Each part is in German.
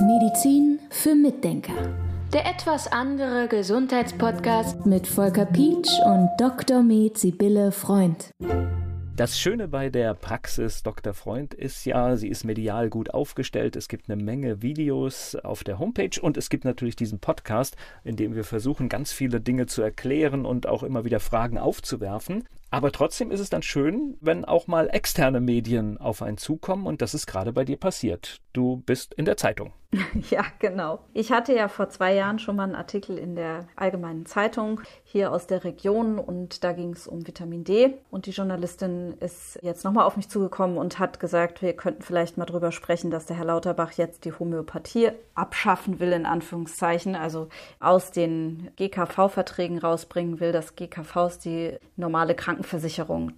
Medizin für Mitdenker. Der etwas andere Gesundheitspodcast mit Volker Pietsch und Dr. Med Sibylle Freund. Das Schöne bei der Praxis Dr. Freund ist ja, sie ist medial gut aufgestellt. Es gibt eine Menge Videos auf der Homepage und es gibt natürlich diesen Podcast, in dem wir versuchen, ganz viele Dinge zu erklären und auch immer wieder Fragen aufzuwerfen. Aber trotzdem ist es dann schön, wenn auch mal externe Medien auf einen zukommen und das ist gerade bei dir passiert. Du bist in der Zeitung. Ja, genau. Ich hatte ja vor zwei Jahren schon mal einen Artikel in der Allgemeinen Zeitung hier aus der Region und da ging es um Vitamin D und die Journalistin ist jetzt nochmal auf mich zugekommen und hat gesagt, wir könnten vielleicht mal drüber sprechen, dass der Herr Lauterbach jetzt die Homöopathie abschaffen will, in Anführungszeichen, also aus den GKV-Verträgen rausbringen will. Das GKV ist die normale Krankenversicherung,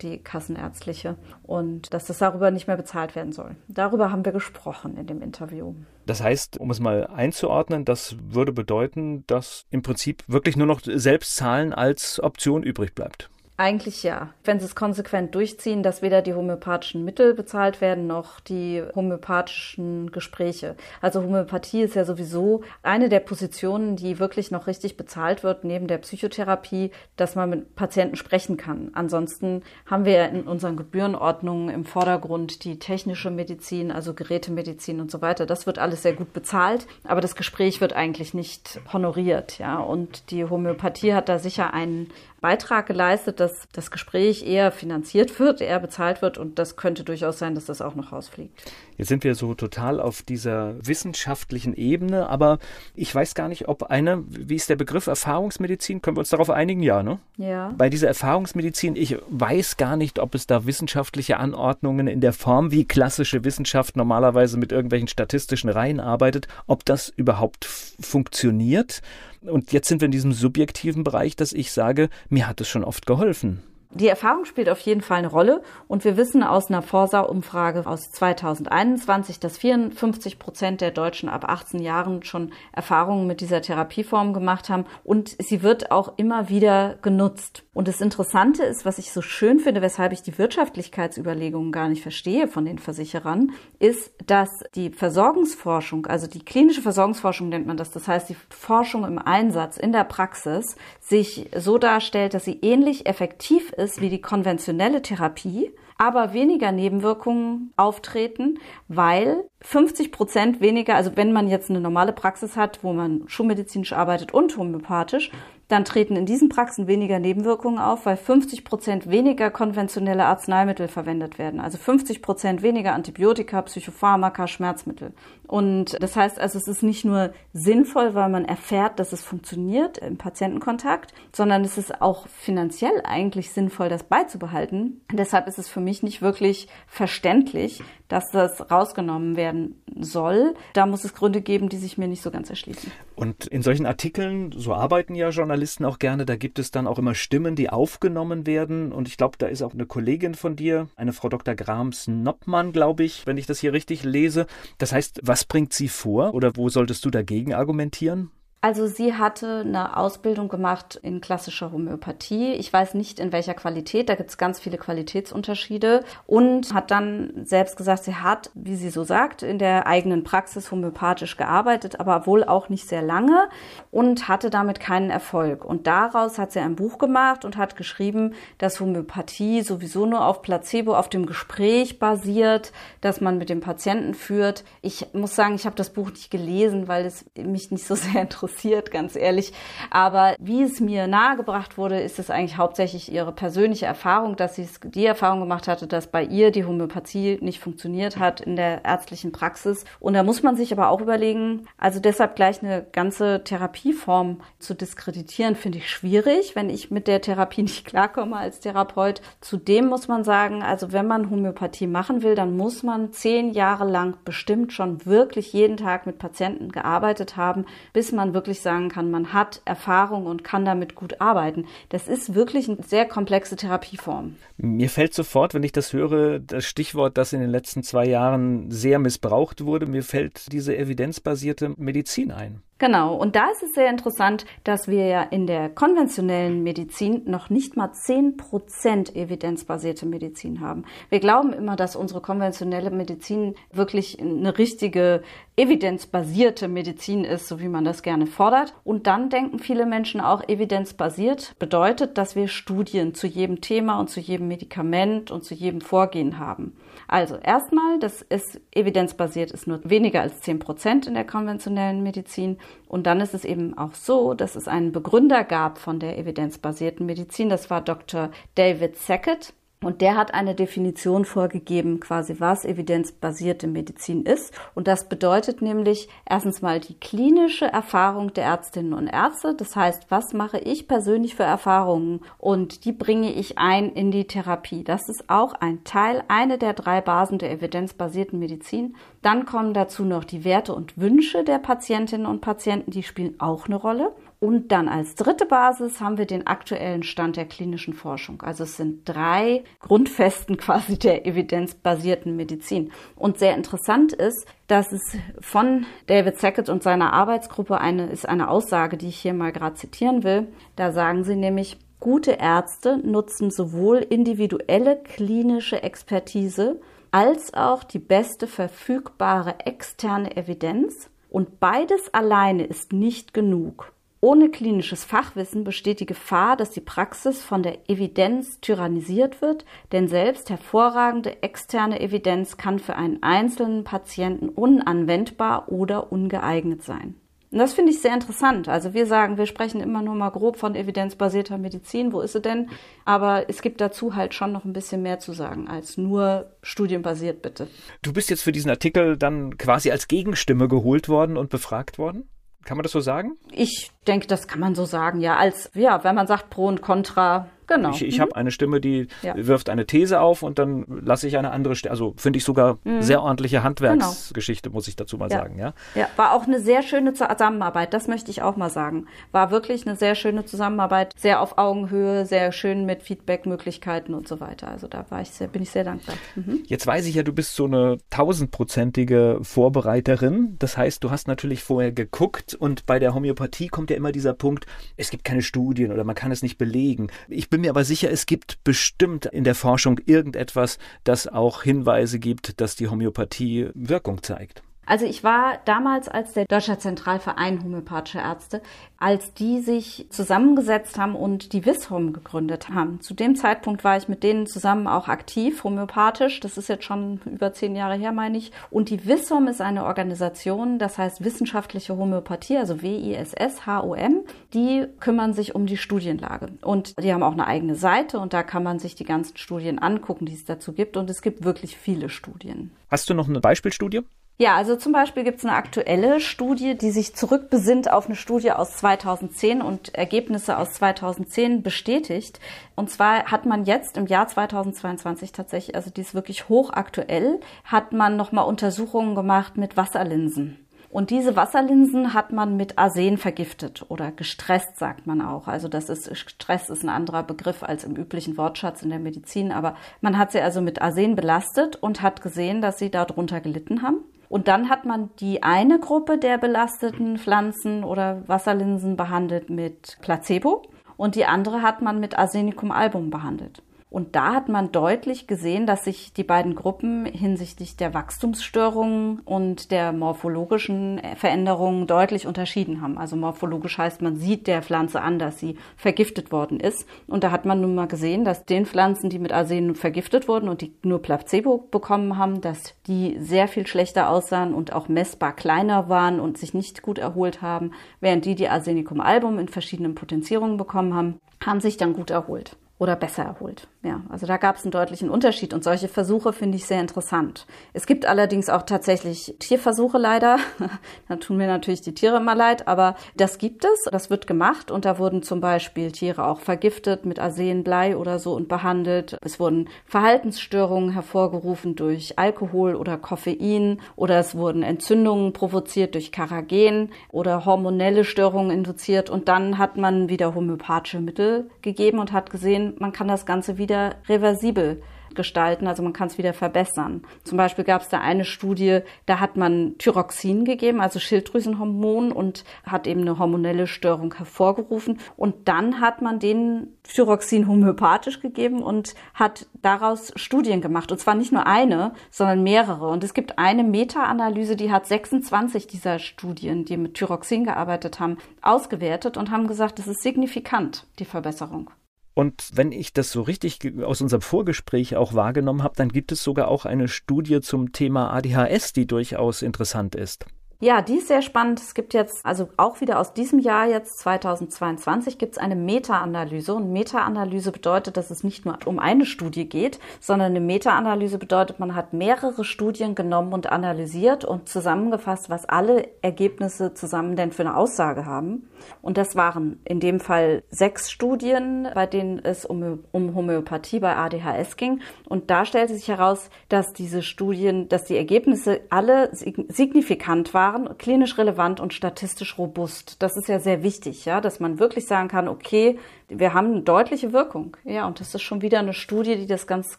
die kassenärztliche und dass das darüber nicht mehr bezahlt werden soll. Darüber haben wir gesprochen in dem Interview. Das heißt, um es mal einzuordnen, das würde bedeuten, dass im Prinzip wirklich nur noch Selbstzahlen als Option übrig bleibt. Eigentlich ja. Wenn sie es konsequent durchziehen, dass weder die homöopathischen Mittel bezahlt werden, noch die homöopathischen Gespräche. Also Homöopathie ist ja sowieso eine der Positionen, die wirklich noch richtig bezahlt wird, neben der Psychotherapie, dass man mit Patienten sprechen kann. Ansonsten haben wir in unseren Gebührenordnungen im Vordergrund die technische Medizin, also Gerätemedizin und so weiter. Das wird alles sehr gut bezahlt, aber das Gespräch wird eigentlich nicht honoriert, ja. Und die Homöopathie hat da sicher einen Beitrag geleistet, dass das Gespräch eher finanziert wird, eher bezahlt wird und das könnte durchaus sein, dass das auch noch rausfliegt. Jetzt sind wir so total auf dieser wissenschaftlichen Ebene, aber ich weiß gar nicht, ob eine, wie ist der Begriff Erfahrungsmedizin? Können wir uns darauf einigen? Ja, ne? Ja. Bei dieser Erfahrungsmedizin, ich weiß gar nicht, ob es da wissenschaftliche Anordnungen in der Form, wie klassische Wissenschaft normalerweise mit irgendwelchen statistischen Reihen arbeitet, ob das überhaupt funktioniert und jetzt sind wir in diesem subjektiven Bereich, dass ich sage, mir hat es schon oft geholfen. Die Erfahrung spielt auf jeden Fall eine Rolle und wir wissen aus einer Forsa-Umfrage aus 2021, dass 54 Prozent der Deutschen ab 18 Jahren schon Erfahrungen mit dieser Therapieform gemacht haben und sie wird auch immer wieder genutzt. Und das Interessante ist, was ich so schön finde, weshalb ich die Wirtschaftlichkeitsüberlegungen gar nicht verstehe von den Versicherern, ist, dass die Versorgungsforschung, also die klinische Versorgungsforschung nennt man das, das heißt die Forschung im Einsatz in der Praxis, sich so darstellt, dass sie ähnlich effektiv ist wie die konventionelle Therapie, aber weniger Nebenwirkungen auftreten, weil 50 Prozent weniger, also wenn man jetzt eine normale Praxis hat, wo man schulmedizinisch arbeitet und homöopathisch, dann treten in diesen Praxen weniger Nebenwirkungen auf, weil 50 Prozent weniger konventionelle Arzneimittel verwendet werden. Also 50 Prozent weniger Antibiotika, Psychopharmaka, Schmerzmittel. Und das heißt also, es ist nicht nur sinnvoll, weil man erfährt, dass es funktioniert im Patientenkontakt, sondern es ist auch finanziell eigentlich sinnvoll, das beizubehalten. deshalb ist es für mich nicht wirklich verständlich, dass das rausgenommen werden soll. Da muss es Gründe geben, die sich mir nicht so ganz erschließen. Und in solchen Artikeln, so arbeiten ja Journalisten auch gerne, da gibt es dann auch immer Stimmen, die aufgenommen werden. Und ich glaube, da ist auch eine Kollegin von dir, eine Frau Dr. Grams-Noppmann, glaube ich, wenn ich das hier richtig lese. Das heißt, was bringt sie vor oder wo solltest du dagegen argumentieren? Also sie hatte eine Ausbildung gemacht in klassischer Homöopathie. Ich weiß nicht in welcher Qualität, da gibt es ganz viele Qualitätsunterschiede und hat dann selbst gesagt, sie hat, wie sie so sagt, in der eigenen Praxis homöopathisch gearbeitet, aber wohl auch nicht sehr lange und hatte damit keinen Erfolg. Und daraus hat sie ein Buch gemacht und hat geschrieben, dass Homöopathie sowieso nur auf Placebo, auf dem Gespräch basiert, das man mit dem Patienten führt. Ich muss sagen, ich habe das Buch nicht gelesen, weil es mich nicht so sehr interessiert interessiert, ganz ehrlich. Aber wie es mir nahegebracht wurde, ist es eigentlich hauptsächlich ihre persönliche Erfahrung, dass sie die Erfahrung gemacht hatte, dass bei ihr die Homöopathie nicht funktioniert hat in der ärztlichen Praxis. Und da muss man sich aber auch überlegen, also deshalb gleich eine ganze Therapieform zu diskreditieren, finde ich schwierig, wenn ich mit der Therapie nicht klarkomme als Therapeut. Zudem muss man sagen, also wenn man Homöopathie machen will, dann muss man zehn Jahre lang bestimmt schon wirklich jeden Tag mit Patienten gearbeitet haben, bis man wirklich sagen kann, man hat Erfahrung und kann damit gut arbeiten. Das ist wirklich eine sehr komplexe Therapieform. Mir fällt sofort, wenn ich das höre, das Stichwort, das in den letzten zwei Jahren sehr missbraucht wurde, mir fällt diese evidenzbasierte Medizin ein. Genau, und da ist es sehr interessant, dass wir ja in der konventionellen Medizin noch nicht mal 10% evidenzbasierte Medizin haben. Wir glauben immer, dass unsere konventionelle Medizin wirklich eine richtige evidenzbasierte Medizin ist, so wie man das gerne fordert. Und dann denken viele Menschen auch, evidenzbasiert bedeutet, dass wir Studien zu jedem Thema und zu jedem Medikament und zu jedem Vorgehen haben. Also erstmal, das ist evidenzbasiert, ist nur weniger als 10 Prozent in der konventionellen Medizin. Und dann ist es eben auch so, dass es einen Begründer gab von der evidenzbasierten Medizin. Das war Dr. David Sackett. Und der hat eine Definition vorgegeben, quasi was evidenzbasierte Medizin ist. Und das bedeutet nämlich erstens mal die klinische Erfahrung der Ärztinnen und Ärzte. Das heißt, was mache ich persönlich für Erfahrungen? Und die bringe ich ein in die Therapie. Das ist auch ein Teil, eine der drei Basen der evidenzbasierten Medizin. Dann kommen dazu noch die Werte und Wünsche der Patientinnen und Patienten. Die spielen auch eine Rolle. Und dann als dritte Basis haben wir den aktuellen Stand der klinischen Forschung. Also es sind drei Grundfesten quasi der evidenzbasierten Medizin. Und sehr interessant ist, dass es von David Sackett und seiner Arbeitsgruppe eine ist eine Aussage, die ich hier mal gerade zitieren will. Da sagen sie nämlich, gute Ärzte nutzen sowohl individuelle klinische Expertise als auch die beste verfügbare externe Evidenz. Und beides alleine ist nicht genug. Ohne klinisches Fachwissen besteht die Gefahr, dass die Praxis von der Evidenz tyrannisiert wird, denn selbst hervorragende externe Evidenz kann für einen einzelnen Patienten unanwendbar oder ungeeignet sein. Und das finde ich sehr interessant. Also wir sagen, wir sprechen immer nur mal grob von evidenzbasierter Medizin. Wo ist sie denn? Aber es gibt dazu halt schon noch ein bisschen mehr zu sagen als nur studienbasiert, bitte. Du bist jetzt für diesen Artikel dann quasi als Gegenstimme geholt worden und befragt worden? Kann man das so sagen? Ich denke, das kann man so sagen, ja. Als, ja, wenn man sagt Pro und Contra, Genau. Ich, ich mhm. habe eine Stimme, die ja. wirft eine These auf und dann lasse ich eine andere Stimme. Also finde ich sogar mhm. sehr ordentliche Handwerksgeschichte, genau. muss ich dazu mal ja. sagen. Ja? ja, war auch eine sehr schöne Zusammenarbeit, das möchte ich auch mal sagen. War wirklich eine sehr schöne Zusammenarbeit, sehr auf Augenhöhe, sehr schön mit Feedbackmöglichkeiten und so weiter. Also da war ich sehr, bin ich sehr dankbar. Mhm. Jetzt weiß ich ja, du bist so eine tausendprozentige Vorbereiterin. Das heißt, du hast natürlich vorher geguckt und bei der Homöopathie kommt ja immer dieser Punkt, es gibt keine Studien oder man kann es nicht belegen. Ich bin mir aber sicher, es gibt bestimmt in der Forschung irgendetwas, das auch Hinweise gibt, dass die Homöopathie Wirkung zeigt. Also ich war damals als der Deutscher Zentralverein Homöopathische Ärzte, als die sich zusammengesetzt haben und die WISHOM gegründet haben. Zu dem Zeitpunkt war ich mit denen zusammen auch aktiv, homöopathisch. Das ist jetzt schon über zehn Jahre her, meine ich. Und die WISHOM ist eine Organisation, das heißt Wissenschaftliche Homöopathie, also W-I-S-S-H-O-M. Die kümmern sich um die Studienlage. Und die haben auch eine eigene Seite und da kann man sich die ganzen Studien angucken, die es dazu gibt. Und es gibt wirklich viele Studien. Hast du noch eine Beispielstudie? Ja, also zum Beispiel gibt es eine aktuelle Studie, die sich zurückbesinnt auf eine Studie aus 2010 und Ergebnisse aus 2010 bestätigt. Und zwar hat man jetzt im Jahr 2022 tatsächlich, also die ist wirklich hochaktuell, hat man nochmal Untersuchungen gemacht mit Wasserlinsen. Und diese Wasserlinsen hat man mit Arsen vergiftet oder gestresst, sagt man auch. Also das ist, Stress ist ein anderer Begriff als im üblichen Wortschatz in der Medizin. Aber man hat sie also mit Arsen belastet und hat gesehen, dass sie darunter gelitten haben. Und dann hat man die eine Gruppe der belasteten Pflanzen oder Wasserlinsen behandelt mit Placebo und die andere hat man mit Arsenicum album behandelt. Und da hat man deutlich gesehen, dass sich die beiden Gruppen hinsichtlich der Wachstumsstörungen und der morphologischen Veränderungen deutlich unterschieden haben. Also morphologisch heißt, man sieht der Pflanze an, dass sie vergiftet worden ist. Und da hat man nun mal gesehen, dass den Pflanzen, die mit Arsen vergiftet wurden und die nur Placebo bekommen haben, dass die sehr viel schlechter aussahen und auch messbar kleiner waren und sich nicht gut erholt haben, während die, die Arsenicum album in verschiedenen Potenzierungen bekommen haben, haben sich dann gut erholt oder besser erholt. Ja, also da gab es einen deutlichen Unterschied und solche Versuche finde ich sehr interessant. Es gibt allerdings auch tatsächlich Tierversuche leider. da tun mir natürlich die Tiere immer leid, aber das gibt es, das wird gemacht und da wurden zum Beispiel Tiere auch vergiftet mit Arsenblei oder so und behandelt. Es wurden Verhaltensstörungen hervorgerufen durch Alkohol oder Koffein oder es wurden Entzündungen provoziert durch Karagen oder hormonelle Störungen induziert und dann hat man wieder homöopathische Mittel gegeben und hat gesehen, man kann das Ganze wieder reversibel gestalten, also man kann es wieder verbessern. Zum Beispiel gab es da eine Studie, da hat man Thyroxin gegeben, also Schilddrüsenhormon und hat eben eine hormonelle Störung hervorgerufen und dann hat man den Thyroxin homöopathisch gegeben und hat daraus Studien gemacht und zwar nicht nur eine, sondern mehrere und es gibt eine Meta-Analyse, die hat 26 dieser Studien, die mit Thyroxin gearbeitet haben, ausgewertet und haben gesagt, das ist signifikant, die Verbesserung. Und wenn ich das so richtig aus unserem Vorgespräch auch wahrgenommen habe, dann gibt es sogar auch eine Studie zum Thema ADHS, die durchaus interessant ist. Ja, die ist sehr spannend. Es gibt jetzt, also auch wieder aus diesem Jahr jetzt, 2022, gibt es eine Meta-Analyse. Und Meta-Analyse bedeutet, dass es nicht nur um eine Studie geht, sondern eine Meta-Analyse bedeutet, man hat mehrere Studien genommen und analysiert und zusammengefasst, was alle Ergebnisse zusammen denn für eine Aussage haben. Und das waren in dem Fall sechs Studien, bei denen es um, um Homöopathie bei ADHS ging. Und da stellte sich heraus, dass diese Studien, dass die Ergebnisse alle signifikant waren waren, klinisch relevant und statistisch robust. Das ist ja sehr wichtig, ja, dass man wirklich sagen kann, okay, wir haben eine deutliche Wirkung. Ja, und das ist schon wieder eine Studie, die das ganz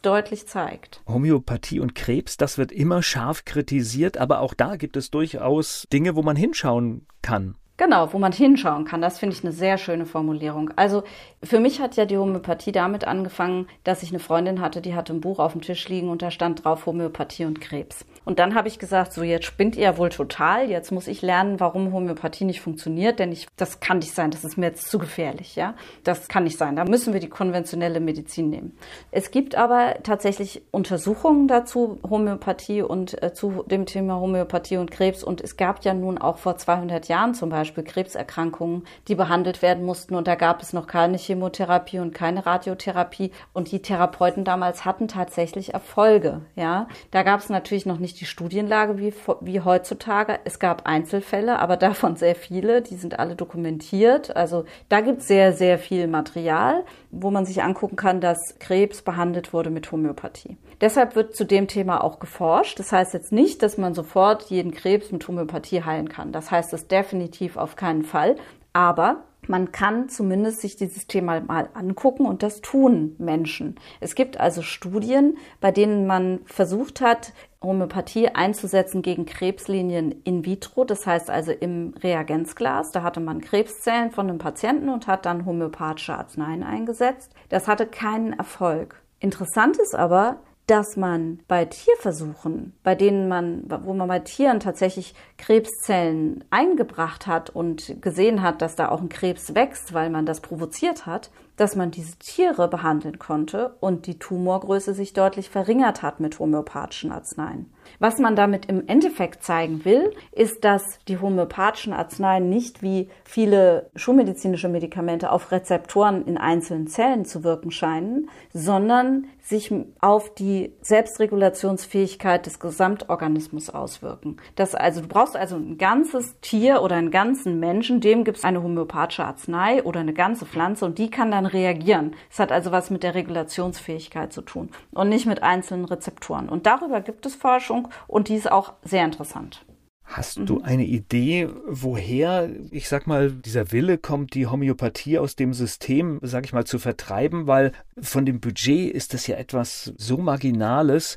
deutlich zeigt. Homöopathie und Krebs, das wird immer scharf kritisiert, aber auch da gibt es durchaus Dinge, wo man hinschauen kann. Genau, wo man hinschauen kann. Das finde ich eine sehr schöne Formulierung. Also für mich hat ja die Homöopathie damit angefangen, dass ich eine Freundin hatte, die hatte ein Buch auf dem Tisch liegen und da stand drauf Homöopathie und Krebs. Und dann habe ich gesagt, so jetzt spinnt ihr wohl total. Jetzt muss ich lernen, warum Homöopathie nicht funktioniert, denn ich, das kann nicht sein. Das ist mir jetzt zu gefährlich, ja. Das kann nicht sein. Da müssen wir die konventionelle Medizin nehmen. Es gibt aber tatsächlich Untersuchungen dazu, Homöopathie und äh, zu dem Thema Homöopathie und Krebs. Und es gab ja nun auch vor 200 Jahren zum Beispiel Krebserkrankungen, die behandelt werden mussten. Und da gab es noch keine Chemotherapie und keine Radiotherapie. Und die Therapeuten damals hatten tatsächlich Erfolge. Ja, da gab es natürlich noch nicht die Studienlage wie, wie heutzutage. Es gab Einzelfälle, aber davon sehr viele. Die sind alle dokumentiert. Also da gibt es sehr, sehr viel Material, wo man sich angucken kann, dass Krebs behandelt wurde mit Homöopathie. Deshalb wird zu dem Thema auch geforscht. Das heißt jetzt nicht, dass man sofort jeden Krebs mit Homöopathie heilen kann. Das heißt es definitiv auf keinen Fall. Aber man kann zumindest sich dieses Thema mal angucken und das tun Menschen. Es gibt also Studien, bei denen man versucht hat, Homöopathie einzusetzen gegen Krebslinien in vitro, das heißt also im Reagenzglas. Da hatte man Krebszellen von einem Patienten und hat dann homöopathische Arzneien eingesetzt. Das hatte keinen Erfolg. Interessant ist aber, dass man bei Tierversuchen, bei denen man, wo man bei Tieren tatsächlich Krebszellen eingebracht hat und gesehen hat, dass da auch ein Krebs wächst, weil man das provoziert hat, dass man diese Tiere behandeln konnte und die Tumorgröße sich deutlich verringert hat mit homöopathischen Arzneien. Was man damit im Endeffekt zeigen will, ist, dass die homöopathischen Arzneien nicht wie viele schulmedizinische Medikamente auf Rezeptoren in einzelnen Zellen zu wirken scheinen, sondern sich auf die Selbstregulationsfähigkeit des Gesamtorganismus auswirken. Das also, du brauchst also ein ganzes Tier oder einen ganzen Menschen, dem gibt es eine homöopathische Arznei oder eine ganze Pflanze und die kann dann reagieren. Es hat also was mit der Regulationsfähigkeit zu tun und nicht mit einzelnen Rezeptoren. Und darüber gibt es Forschung und die ist auch sehr interessant. Hast du mhm. eine Idee, woher, ich sag mal, dieser Wille kommt, die Homöopathie aus dem System, sag ich mal, zu vertreiben? Weil von dem Budget ist das ja etwas so Marginales,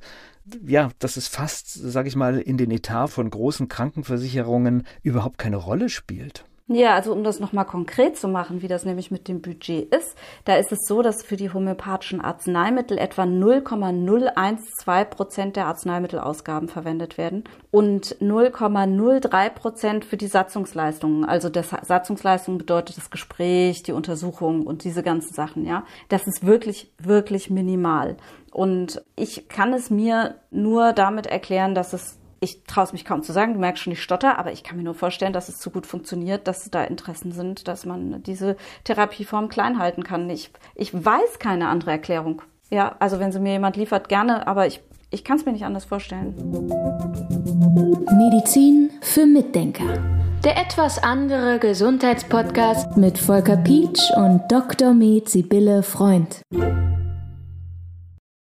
ja, dass es fast, sag ich mal, in den Etat von großen Krankenversicherungen überhaupt keine Rolle spielt. Ja, also um das nochmal konkret zu machen, wie das nämlich mit dem Budget ist, da ist es so, dass für die homöopathischen Arzneimittel etwa 0,012 Prozent der Arzneimittelausgaben verwendet werden und 0,03 Prozent für die Satzungsleistungen. Also das Satzungsleistung bedeutet das Gespräch, die Untersuchung und diese ganzen Sachen, ja. Das ist wirklich, wirklich minimal. Und ich kann es mir nur damit erklären, dass es ich traue es mich kaum zu sagen, du merkst schon, ich stotter, aber ich kann mir nur vorstellen, dass es zu gut funktioniert, dass da Interessen sind, dass man diese Therapieform klein halten kann. Ich, ich weiß keine andere Erklärung. Ja, also wenn sie mir jemand liefert, gerne, aber ich, ich kann es mir nicht anders vorstellen. Medizin für Mitdenker. Der etwas andere Gesundheitspodcast mit Volker Pietsch und Dr. Med Sibylle Freund.